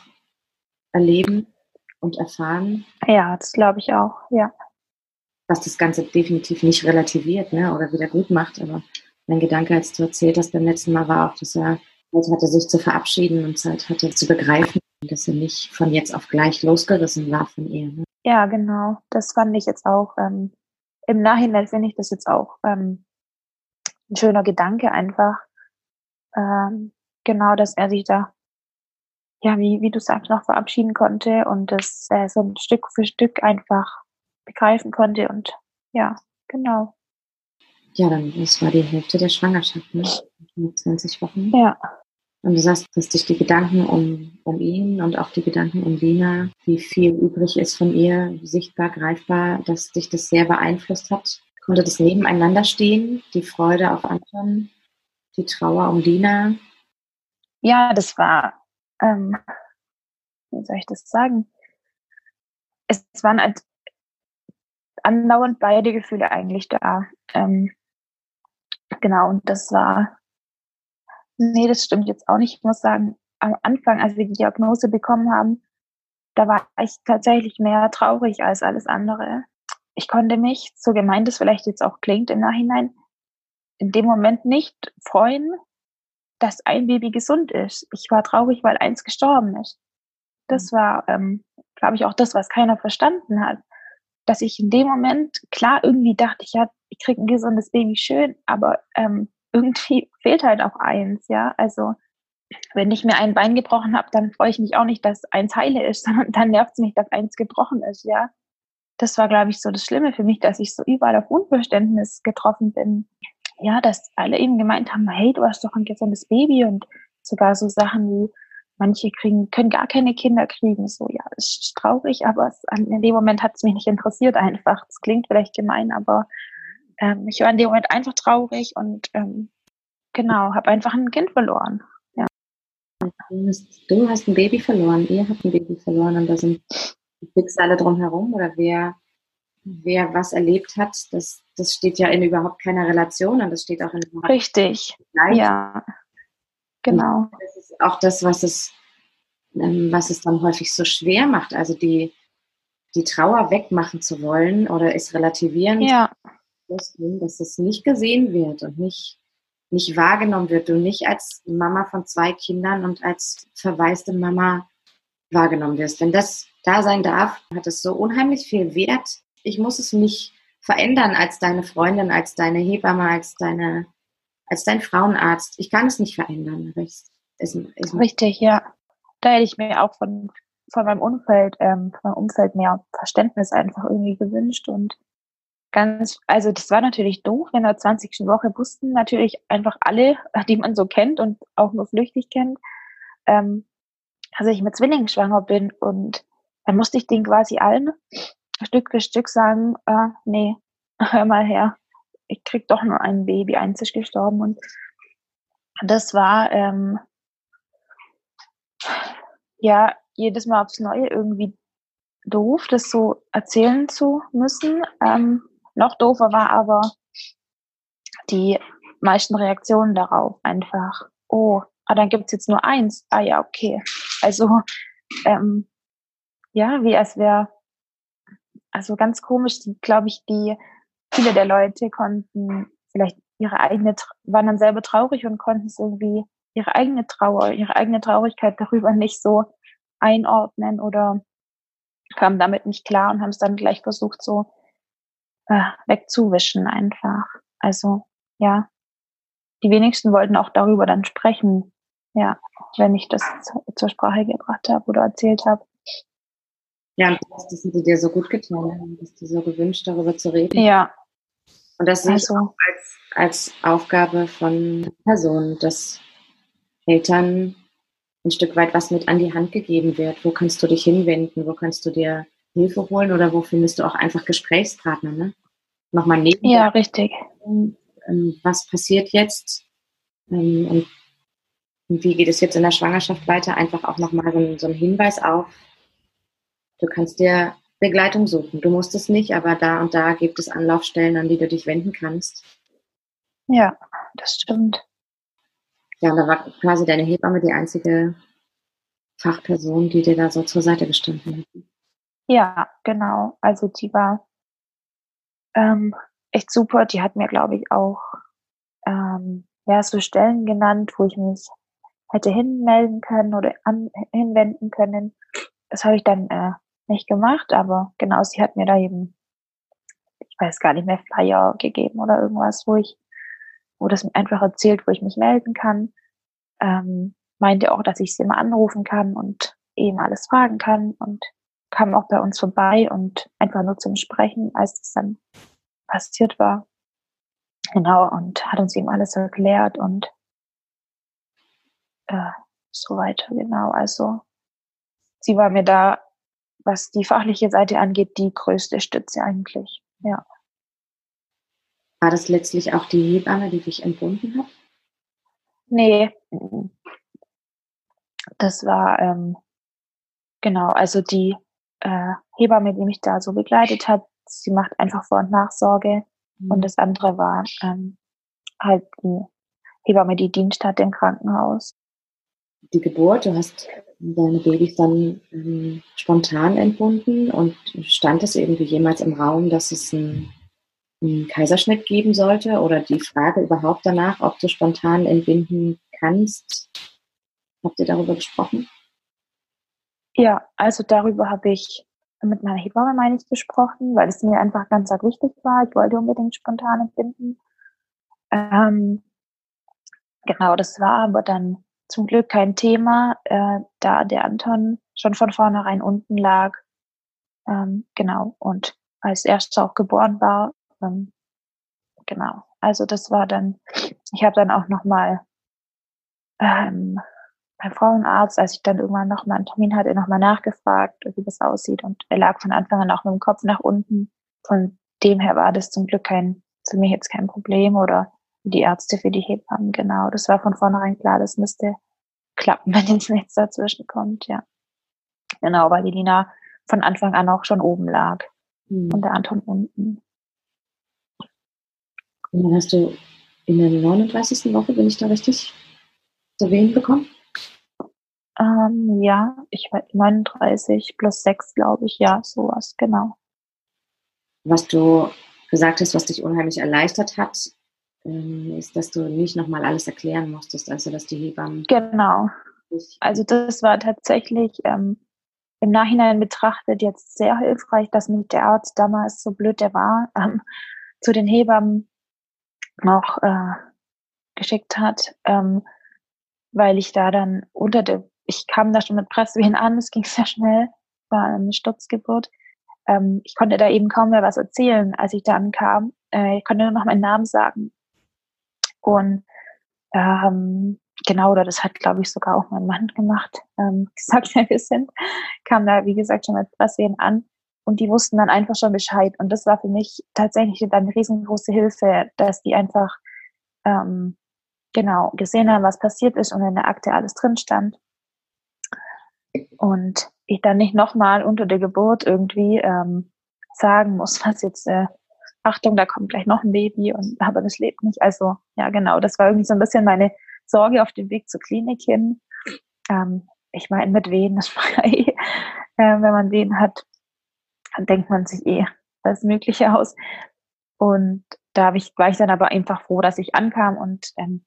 erleben und erfahren. Ja, das glaube ich auch, ja. Was das Ganze definitiv nicht relativiert ne, oder wieder gut macht, aber mein Gedanke, als du erzählt hast beim letzten Mal, war auch, dass er Zeit hatte, sich zu verabschieden und Zeit hatte zu begreifen, dass er nicht von jetzt auf gleich losgerissen war von ihr. Ne? Ja, genau. Das fand ich jetzt auch. Ähm, Im Nachhinein finde ich das jetzt auch ähm, ein schöner Gedanke einfach. Ähm, genau, dass er sich da, ja, wie, wie du sagst, noch verabschieden konnte und das äh, so ein Stück für Stück einfach begreifen konnte und ja, genau. Ja, dann, das war die Hälfte der Schwangerschaft, ne? 20 Wochen. Ja. Und du sagst, dass dich die Gedanken um, um ihn und auch die Gedanken um Lina, wie viel übrig ist von ihr, sichtbar, greifbar, dass dich das sehr beeinflusst hat. Konnte das nebeneinander stehen, die Freude auf Anton, die Trauer um Lina? Ja, das war, ähm, wie soll ich das sagen? Es waren halt andauernd beide Gefühle eigentlich da. Ähm, genau, und das war, nee, das stimmt jetzt auch nicht. Ich muss sagen, am Anfang, als wir die Diagnose bekommen haben, da war ich tatsächlich mehr traurig als alles andere. Ich konnte mich, so gemeint es vielleicht jetzt auch klingt im Nachhinein, in dem Moment nicht freuen, dass ein Baby gesund ist. Ich war traurig, weil eins gestorben ist. Das mhm. war, ähm, glaube ich, auch das, was keiner verstanden hat dass ich in dem Moment, klar, irgendwie dachte ich, ja, ich kriege ein gesundes Baby schön, aber ähm, irgendwie fehlt halt auch eins, ja. Also wenn ich mir ein Bein gebrochen habe, dann freue ich mich auch nicht, dass eins heile ist, sondern dann nervt es mich, dass eins gebrochen ist, ja. Das war, glaube ich, so das Schlimme für mich, dass ich so überall auf Unverständnis getroffen bin. Ja, dass alle eben gemeint haben, hey, du hast doch ein gesundes Baby und sogar so Sachen wie, Manche kriegen, können gar keine Kinder kriegen. So, ja, ist traurig, aber es, in dem Moment hat es mich nicht interessiert einfach. Es klingt vielleicht gemein, aber ähm, ich war in dem Moment einfach traurig und ähm, genau, habe einfach ein Kind verloren. Ja. Du hast, ein Baby verloren, ihr habt ein Baby verloren und da sind die Schicksale drumherum oder wer, wer was erlebt hat, das, das steht ja in überhaupt keiner Relation und das steht auch in Richtig, ja. Genau. das ist auch das, was es, ähm, was es dann häufig so schwer macht. Also die, die Trauer wegmachen zu wollen oder es relativieren, ja. dass es nicht gesehen wird und nicht, nicht wahrgenommen wird. Du nicht als Mama von zwei Kindern und als verwaiste Mama wahrgenommen wirst. Wenn das da sein darf, hat es so unheimlich viel Wert. Ich muss es nicht verändern als deine Freundin, als deine Hebamme, als deine als dein Frauenarzt. Ich kann es nicht verändern. Es, es, es Richtig, ja. Da hätte ich mir auch von, von meinem Umfeld, ähm, von meinem Umfeld mehr Verständnis einfach irgendwie gewünscht und ganz, also das war natürlich doof, in der 20. Woche wussten natürlich einfach alle, die man so kennt und auch nur flüchtig kennt, ähm, dass ich mit Zwillingen schwanger bin und dann musste ich denen quasi allen Stück für Stück sagen, äh, nee, hör mal her, ich krieg doch nur ein Baby, eins ist gestorben und das war, ähm, ja, jedes Mal aufs Neue irgendwie doof, das so erzählen zu müssen. Ähm, noch doofer war aber die meisten Reaktionen darauf einfach. Oh, ah, dann gibt's jetzt nur eins. Ah ja, okay. Also, ähm, ja, wie als wäre, also ganz komisch, glaube ich, die, viele der Leute konnten vielleicht ihre eigene, waren dann selber traurig und konnten es irgendwie ihre eigene Trauer, ihre eigene Traurigkeit darüber nicht so einordnen oder kamen damit nicht klar und haben es dann gleich versucht, so äh, wegzuwischen einfach. Also ja, die wenigsten wollten auch darüber dann sprechen, ja, wenn ich das zur Sprache gebracht habe oder erzählt habe. Ja, und das sind sie dir so gut getan, dass du so gewünscht, darüber zu reden. Ja. Und das sehe also, auch als, als Aufgabe von Personen, dass Eltern ein Stück weit was mit an die Hand gegeben wird. Wo kannst du dich hinwenden? Wo kannst du dir Hilfe holen? Oder wo findest du auch einfach Gesprächspartner? Ne? Nochmal neben. Ja, richtig. Ähm, was passiert jetzt? Ähm, und wie geht es jetzt in der Schwangerschaft weiter? Einfach auch nochmal so, so ein Hinweis auf, du kannst dir Begleitung suchen. Du musst es nicht, aber da und da gibt es Anlaufstellen, an die du dich wenden kannst. Ja, das stimmt. Ja, und da war quasi deine Hebamme die einzige Fachperson, die dir da so zur Seite gestanden hat. Ja, genau. Also die war ähm, echt super. Die hat mir, glaube ich, auch ähm, ja, so Stellen genannt, wo ich mich hätte hinmelden können oder an, hinwenden können. Das habe ich dann äh, nicht gemacht, aber genau, sie hat mir da eben, ich weiß gar nicht mehr, Flyer gegeben oder irgendwas, wo ich wo das einfach erzählt, wo ich mich melden kann. Ähm, meinte auch, dass ich sie immer anrufen kann und eben alles fragen kann und kam auch bei uns vorbei und einfach nur zum Sprechen, als es dann passiert war. Genau, und hat uns eben alles erklärt und äh, so weiter, genau. Also sie war mir da, was die fachliche Seite angeht, die größte Stütze eigentlich, ja. War das letztlich auch die Hebamme, die dich entbunden hat? Nee. Das war, ähm, genau, also die äh, Hebamme, die mich da so begleitet hat, sie macht einfach Vor- und Nachsorge. Mhm. Und das andere war ähm, halt die Hebamme, die Dienst hat im Krankenhaus. Die Geburt, du hast deine Babys dann ähm, spontan entbunden und stand es irgendwie jemals im Raum, dass es ein einen Kaiserschnitt geben sollte oder die Frage überhaupt danach, ob du spontan entbinden kannst. Habt ihr darüber gesprochen? Ja, also darüber habe ich mit meiner Hebamme, meine ich, gesprochen, weil es mir einfach ganz arg wichtig war. Ich wollte unbedingt spontan entbinden. Ähm, genau, das war aber dann zum Glück kein Thema, äh, da der Anton schon von vornherein unten lag. Ähm, genau, und als erster auch geboren war, ähm, genau. Also das war dann, ich habe dann auch nochmal ähm, beim Frauenarzt, als ich dann irgendwann nochmal einen Termin hatte, nochmal nachgefragt, wie das aussieht. Und er lag von Anfang an auch mit dem Kopf nach unten. Von dem her war das zum Glück kein, für mich jetzt kein Problem oder die Ärzte für die Hebammen, genau. Das war von vornherein klar, das müsste klappen, wenn jetzt nichts dazwischen kommt, ja. Genau, weil die Lina von Anfang an auch schon oben lag mhm. und der Anton unten. Und dann hast du in der 39. Woche, bin ich da richtig zu Wehen bekommen? Ähm, ja, ich war 39 plus 6, glaube ich, ja, sowas, genau. Was du gesagt hast, was dich unheimlich erleichtert hat, ist, dass du nicht nochmal alles erklären musstest, also dass die Hebammen. Genau. Also das war tatsächlich ähm, im Nachhinein betrachtet jetzt sehr hilfreich, dass mich der Arzt damals, so blöd der war, ähm, zu den Hebammen noch äh, geschickt hat, ähm, weil ich da dann unter der, ich kam da schon mit Presswehen an, es ging sehr schnell, war eine Sturzgeburt. Ähm, ich konnte da eben kaum mehr was erzählen, als ich da ankam. Äh, ich konnte nur noch meinen Namen sagen. Und ähm, genau, oder das hat, glaube ich, sogar auch mein Mann gemacht, ähm, gesagt, wer wir sind, kam da, wie gesagt, schon mit Presswehen an und die wussten dann einfach schon Bescheid. Und das war für mich tatsächlich dann eine riesengroße Hilfe, dass die einfach ähm, genau gesehen haben, was passiert ist und in der Akte alles drin stand. Und ich dann nicht nochmal unter der Geburt irgendwie ähm, sagen muss, was jetzt, äh, Achtung, da kommt gleich noch ein Baby und aber das lebt nicht. Also ja, genau, das war irgendwie so ein bisschen meine Sorge auf dem Weg zur Klinik hin. Ähm, ich meine, mit Wehen ist frei. äh, wenn man Wehen hat, dann denkt man sich eh das Mögliche aus. Und da ich, war ich dann aber einfach froh, dass ich ankam und ähm,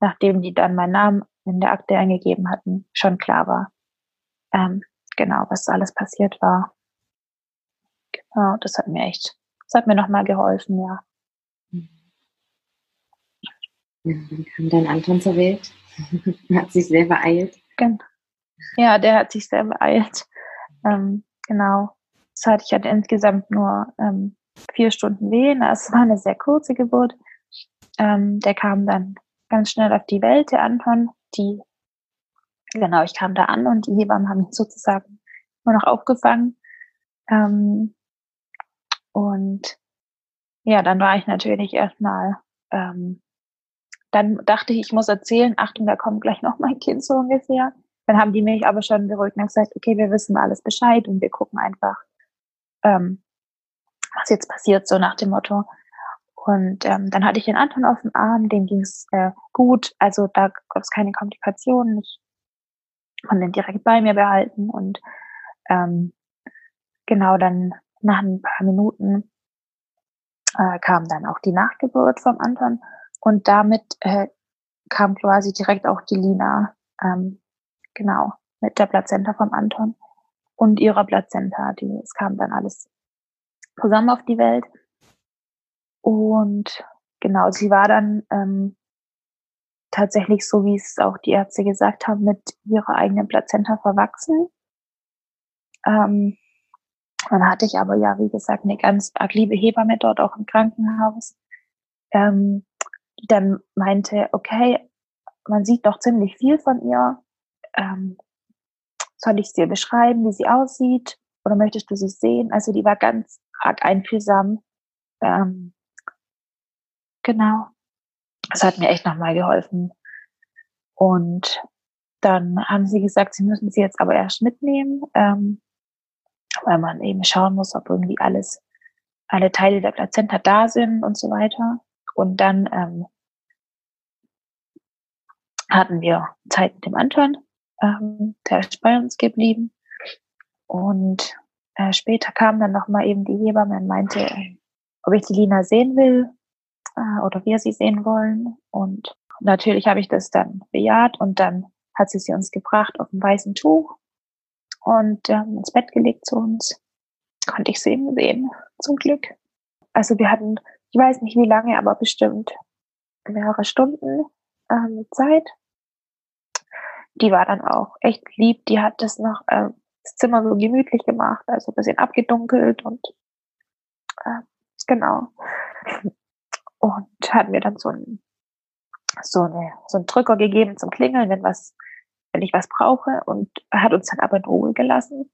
nachdem die dann meinen Namen in der Akte eingegeben hatten, schon klar war, ähm, genau, was alles passiert war. Genau, das hat mir echt, das hat mir nochmal geholfen, ja. Ja, dann kam dein Anton zur Welt, hat sich sehr beeilt. Ja, der hat sich sehr beeilt. Ähm, genau. Das hatte ich hatte insgesamt nur ähm, vier Stunden Wehen. Es war eine sehr kurze Geburt. Ähm, der kam dann ganz schnell auf die Welt, der Anton. Die, genau, ich kam da an und die Hebammen haben ihn sozusagen nur noch aufgefangen. Ähm, und ja, dann war ich natürlich erstmal, ähm, dann dachte ich, ich muss erzählen, Achtung, da kommt gleich noch mein Kind so ungefähr. Dann haben die mich aber schon beruhigt und gesagt, okay, wir wissen alles Bescheid und wir gucken einfach, ähm, was jetzt passiert, so nach dem Motto. Und ähm, dann hatte ich den Anton auf dem Arm, dem ging es äh, gut, also da gab es keine Komplikationen. Ich konnte ihn direkt bei mir behalten und ähm, genau dann nach ein paar Minuten äh, kam dann auch die Nachgeburt vom Anton und damit äh, kam quasi direkt auch die Lina, ähm, genau, mit der Plazenta vom Anton und ihrer Plazenta. Die, es kam dann alles zusammen auf die Welt. Und genau, sie war dann ähm, tatsächlich so, wie es auch die Ärzte gesagt haben, mit ihrer eigenen Plazenta verwachsen. Ähm, dann hatte ich aber ja, wie gesagt, eine ganz arg liebe Hebamme dort auch im Krankenhaus, ähm, die dann meinte, okay, man sieht doch ziemlich viel von ihr. Ähm, soll ich dir beschreiben, wie sie aussieht? Oder möchtest du sie sehen? Also die war ganz arg einfühlsam. Ähm, Genau. Das hat mir echt nochmal geholfen. Und dann haben sie gesagt, sie müssen sie jetzt aber erst mitnehmen, ähm, weil man eben schauen muss, ob irgendwie alles, alle Teile der Plazenta da sind und so weiter. Und dann ähm, hatten wir Zeit mit dem Anton, ähm, der ist bei uns geblieben. Und äh, später kam dann nochmal eben die Hebamme und meinte, ob ich die Lina sehen will äh, oder wir sie sehen wollen. Und natürlich habe ich das dann bejaht und dann hat sie sie uns gebracht auf dem weißen Tuch und ähm, ins Bett gelegt zu uns. Konnte ich sie eben sehen, zum Glück. Also wir hatten, ich weiß nicht wie lange, aber bestimmt mehrere Stunden ähm, Zeit. Die war dann auch echt lieb. Die hat das noch äh, das Zimmer so gemütlich gemacht, also ein bisschen abgedunkelt und äh, genau und hat mir dann so ein so eine so einen Drücker gegeben zum Klingeln, wenn was wenn ich was brauche und hat uns dann aber in Ruhe gelassen.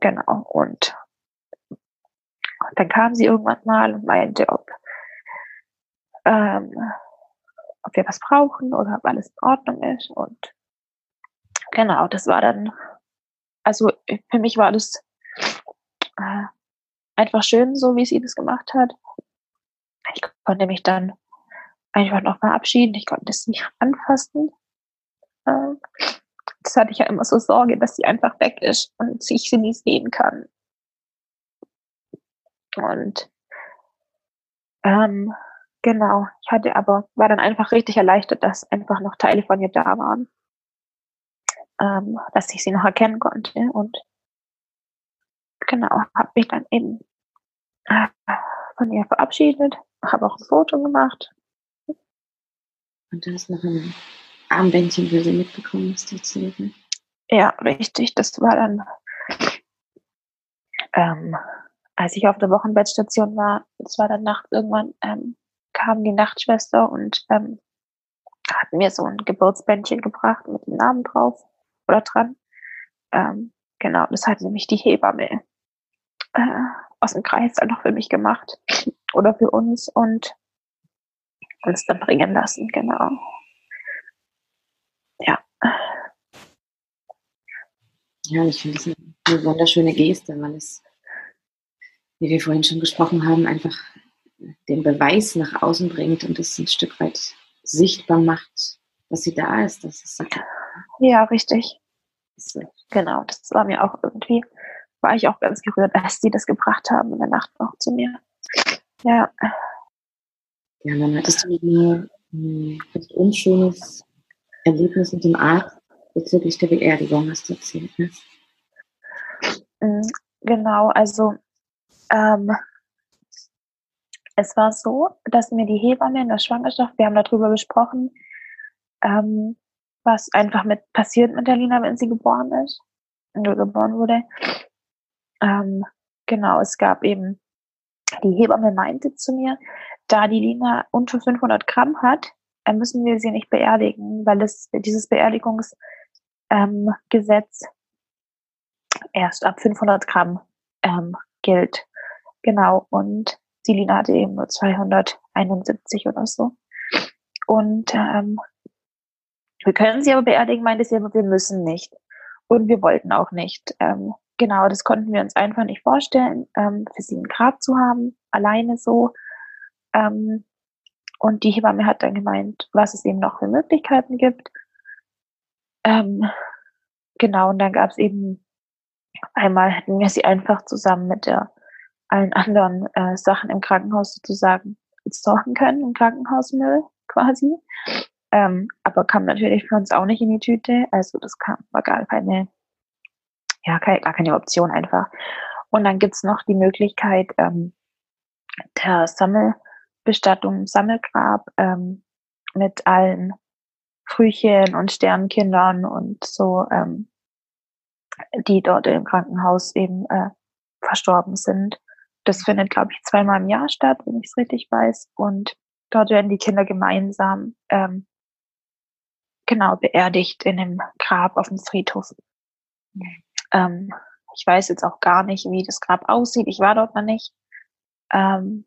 Genau und dann kam sie irgendwann mal und meinte, ob ähm, ob wir was brauchen oder ob alles in Ordnung ist und genau, das war dann also für mich war das äh, einfach schön, so wie sie das gemacht hat ich konnte mich dann einfach noch verabschieden. Ich konnte es nicht anfassen. Ähm, das hatte ich ja immer so Sorge, dass sie einfach weg ist und ich sie nie sehen kann. Und ähm, genau, ich hatte aber, war dann einfach richtig erleichtert, dass einfach noch Teile von ihr da waren. Ähm, dass ich sie noch erkennen konnte. Und genau, habe mich dann eben äh, von ihr verabschiedet habe auch ein Foto gemacht. Und du hast noch ein Armbändchen für sie mitbekommen, du erzählt hast. Ja, richtig. Das war dann, ähm, als ich auf der Wochenbettstation war, das war dann nachts irgendwann, ähm, kam die Nachtschwester und ähm, hat mir so ein Geburtsbändchen gebracht mit dem Namen drauf oder dran. Ähm, genau, das hat nämlich die Hebamme äh, aus dem Kreis dann noch für mich gemacht oder für uns und uns dann bringen lassen, genau. Ja. Ich finde das eine wunderschöne Geste, weil es, wie wir vorhin schon gesprochen haben, einfach den Beweis nach außen bringt und es ein Stück weit sichtbar macht, dass sie da ist. Das ist ja, richtig. So. Genau, das war mir auch irgendwie, war ich auch ganz gerührt, als sie das gebracht haben in der Nacht noch zu mir. Ja. Ja, dann hattest du ein unschönes Erlebnis mit dem Arzt bezüglich der Beerdigung, hast du erzählt, ne? Mm, genau, also ähm, es war so, dass mir die Hebamme in der Schwangerschaft, wir haben darüber gesprochen, ähm, was einfach mit passiert mit der Lina, wenn sie geboren ist, oder geboren wurde. Ähm, genau, es gab eben, die Hebamme meinte zu mir, da die Lina unter 500 Gramm hat, müssen wir sie nicht beerdigen, weil es dieses Beerdigungsgesetz ähm, erst ab 500 Gramm ähm, gilt. Genau, und die Lina hatte eben nur 271 oder so. Und ähm, wir können sie aber beerdigen, meinte sie, aber wir müssen nicht. Und wir wollten auch nicht. Ähm, genau, das konnten wir uns einfach nicht vorstellen, ähm, für sie ein Grab zu haben, alleine so. Ähm, und die Hebamme hat dann gemeint, was es eben noch für Möglichkeiten gibt. Ähm, genau, und dann gab es eben einmal hätten wir sie einfach zusammen mit der allen anderen äh, Sachen im Krankenhaus sozusagen sorgen können, im Krankenhausmüll quasi. Ähm, aber kam natürlich für uns auch nicht in die Tüte. Also das kam, war gar keine, ja, keine, gar keine Option einfach. Und dann gibt's noch die Möglichkeit ähm, der Sammelbestattung, Sammelgrab ähm, mit allen Frühchen und Sternkindern und so, ähm, die dort im Krankenhaus eben äh, verstorben sind. Das findet, glaube ich, zweimal im Jahr statt, wenn ich es richtig weiß. Und dort werden die Kinder gemeinsam ähm, genau beerdigt in einem Grab auf dem Friedhof. Ähm, ich weiß jetzt auch gar nicht, wie das Grab aussieht. Ich war dort noch nicht. Ähm,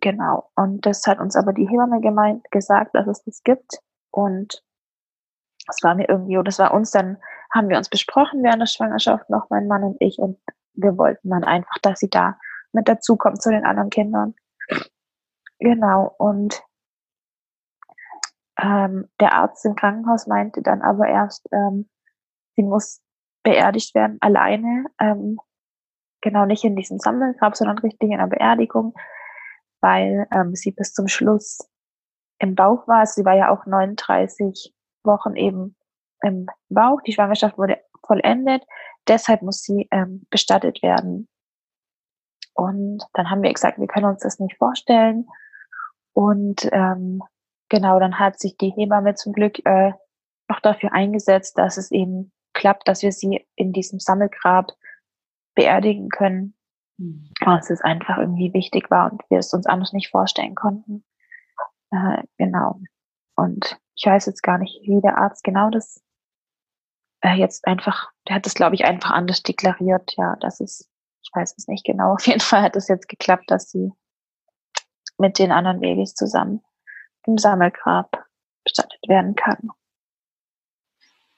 genau. Und das hat uns aber die Hebamme gemeint, gesagt, dass es das gibt. Und das war mir irgendwie, oder das war uns dann, haben wir uns besprochen während der Schwangerschaft noch, mein Mann und ich. Und wir wollten dann einfach, dass sie da mit dazukommt zu den anderen Kindern. Genau, und ähm, der Arzt im Krankenhaus meinte dann aber erst, ähm, sie muss beerdigt werden alleine, ähm, genau nicht in diesem Sammelgrab, sondern richtig in einer Beerdigung, weil ähm, sie bis zum Schluss im Bauch war. Sie war ja auch 39 Wochen eben im Bauch. Die Schwangerschaft wurde vollendet. Deshalb muss sie ähm, bestattet werden. Und dann haben wir gesagt, wir können uns das nicht vorstellen. Und ähm, genau, dann hat sich die Hebamme zum Glück äh, noch dafür eingesetzt, dass es eben klappt, dass wir sie in diesem Sammelgrab beerdigen können. Mhm. Was es einfach irgendwie wichtig war und wir es uns anders nicht vorstellen konnten. Äh, genau. Und ich weiß jetzt gar nicht, wie der Arzt genau das äh, jetzt einfach, der hat es, glaube ich, einfach anders deklariert, ja, dass es ich weiß es nicht genau. Auf jeden Fall hat es jetzt geklappt, dass sie mit den anderen Babys zusammen im Sammelgrab bestattet werden kann.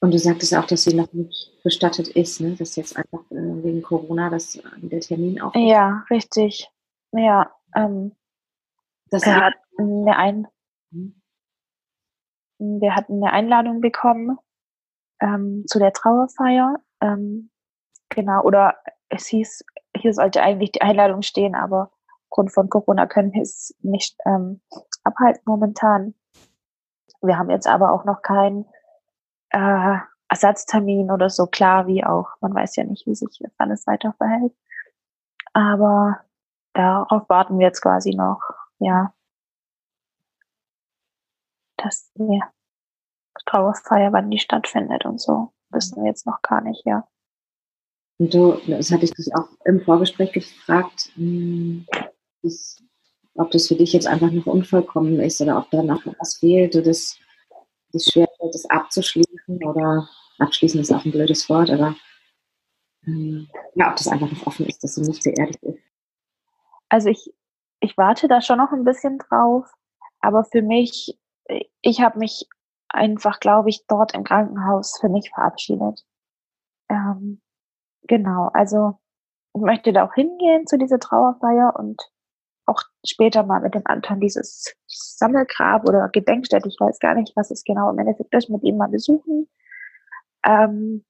Und du sagtest auch, dass sie noch nicht bestattet ist, ne? Dass jetzt einfach äh, wegen Corona das, äh, der Termin auch. Ja, richtig. Ja, ähm, das wir hatten eine Ein hm. wir hatten eine Einladung bekommen ähm, zu der Trauerfeier. Ähm, genau, oder es hieß, hier sollte eigentlich die Einladung stehen, aber aufgrund von Corona können wir es nicht ähm, abhalten momentan. Wir haben jetzt aber auch noch keinen äh, Ersatztermin oder so klar wie auch. Man weiß ja nicht, wie sich alles weiter verhält. Aber darauf warten wir jetzt quasi noch, ja, dass die Trauerfeier, wann die stattfindet und so, wissen wir jetzt noch gar nicht, ja. Und du, das hatte ich dich auch im Vorgespräch gefragt, hm, ob das für dich jetzt einfach noch unvollkommen ist oder ob da noch was fehlt oder das, das schwerfällt, das abzuschließen oder abschließen ist auch ein blödes Wort, aber ähm, ja, ob das einfach noch offen ist, dass sie nicht beerdigt ist. Also ich, ich warte da schon noch ein bisschen drauf, aber für mich, ich habe mich einfach, glaube ich, dort im Krankenhaus für mich verabschiedet. Ähm, genau, also ich möchte da auch hingehen zu dieser Trauerfeier und auch später mal mit dem Anton dieses Sammelgrab oder Gedenkstätte, ich weiß gar nicht, was es genau im Endeffekt ist, mit ihm mal besuchen. Ähm,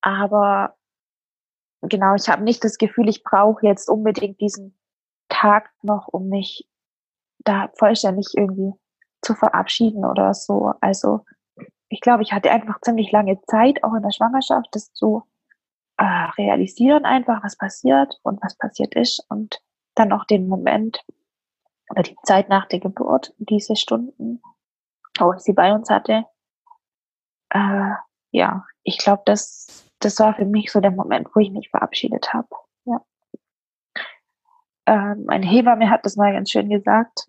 aber genau, ich habe nicht das Gefühl, ich brauche jetzt unbedingt diesen Tag noch, um mich da vollständig irgendwie zu verabschieden oder so. Also ich glaube, ich hatte einfach ziemlich lange Zeit, auch in der Schwangerschaft, das zu äh, realisieren einfach, was passiert und was passiert ist und dann auch den Moment oder die Zeit nach der Geburt, diese Stunden, wo ich sie bei uns hatte. Äh, ja, ich glaube, das, das war für mich so der Moment, wo ich mich verabschiedet habe. Ja. Äh, mein Hebamme hat das mal ganz schön gesagt.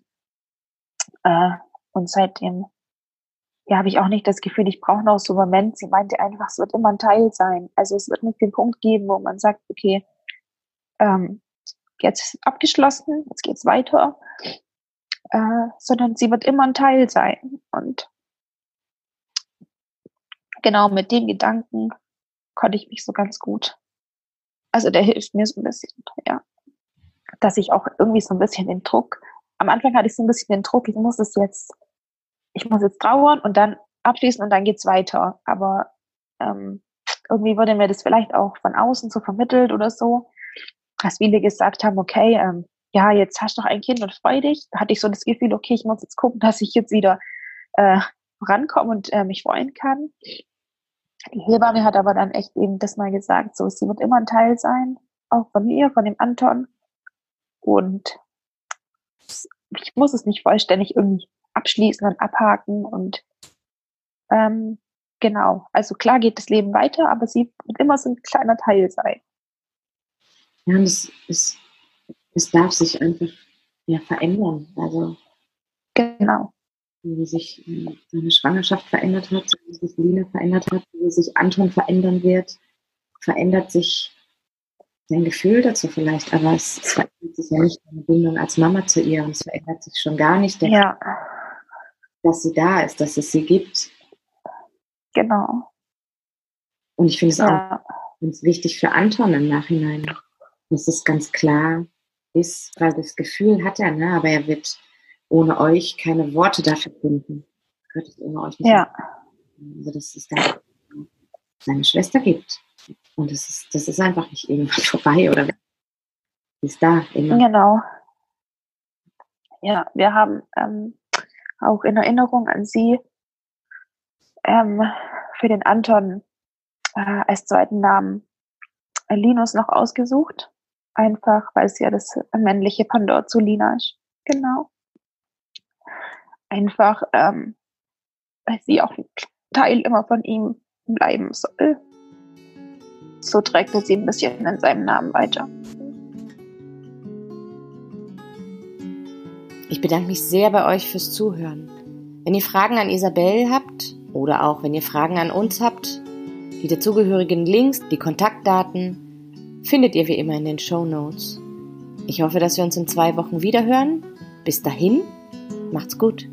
Äh, und seitdem ja, habe ich auch nicht das Gefühl, ich brauche noch so einen Moment. Sie meinte einfach, es wird immer ein Teil sein. Also es wird nicht den Punkt geben, wo man sagt, okay, ähm, jetzt abgeschlossen, jetzt geht's weiter, äh, sondern sie wird immer ein Teil sein. Und genau mit dem Gedanken konnte ich mich so ganz gut. Also der hilft mir so ein bisschen, ja. Dass ich auch irgendwie so ein bisschen den Druck, am Anfang hatte ich so ein bisschen den Druck, ich muss es jetzt ich muss jetzt trauern und dann abschließen und dann geht's weiter. Aber ähm, irgendwie wurde mir das vielleicht auch von außen so vermittelt oder so, dass viele gesagt haben, okay, ähm, ja, jetzt hast du noch ein Kind und freu dich. Da hatte ich so das Gefühl, okay, ich muss jetzt gucken, dass ich jetzt wieder äh, rankomme und äh, mich freuen kann. Die Hebamme hat aber dann echt eben das mal gesagt, so, sie wird immer ein Teil sein, auch von mir, von dem Anton. Und ich muss es nicht vollständig irgendwie abschließen und abhaken und ähm, genau. Also klar geht das Leben weiter, aber sie wird immer so ein kleiner Teil sein. Ja, und es, es, es darf sich einfach ja, verändern. Also genau. Wie sich seine Schwangerschaft verändert hat, wie sich Lina verändert hat, wie sich Anton verändern wird, verändert sich sein Gefühl dazu vielleicht, aber es, es verändert sich ja nicht deine Bindung als Mama zu ihr und es verändert sich schon gar nicht ja dass sie da ist, dass es sie gibt. Genau. Und ich finde es ja. auch ganz wichtig für Anton im Nachhinein, dass es ganz klar ist, weil das Gefühl hat er, ne? aber er wird ohne euch keine Worte dafür finden. Könnte es ohne euch nicht. Ja. Also, dass es da seine Schwester gibt. Und das ist, das ist einfach nicht irgendwann vorbei oder sie ist da immer. Genau. Ja, wir haben ähm, auch in Erinnerung an sie ähm, für den Anton äh, als zweiten Namen Linus noch ausgesucht. Einfach, weil es ja das männliche Pandor zu Lina ist. Genau. Einfach, ähm, weil sie auch ein Teil immer von ihm bleiben soll. So trägt er sie ein bisschen in seinem Namen weiter. Ich bedanke mich sehr bei euch fürs Zuhören. Wenn ihr Fragen an Isabel habt oder auch wenn ihr Fragen an uns habt, die dazugehörigen Links, die Kontaktdaten findet ihr wie immer in den Show Notes. Ich hoffe, dass wir uns in zwei Wochen wiederhören. Bis dahin, macht's gut.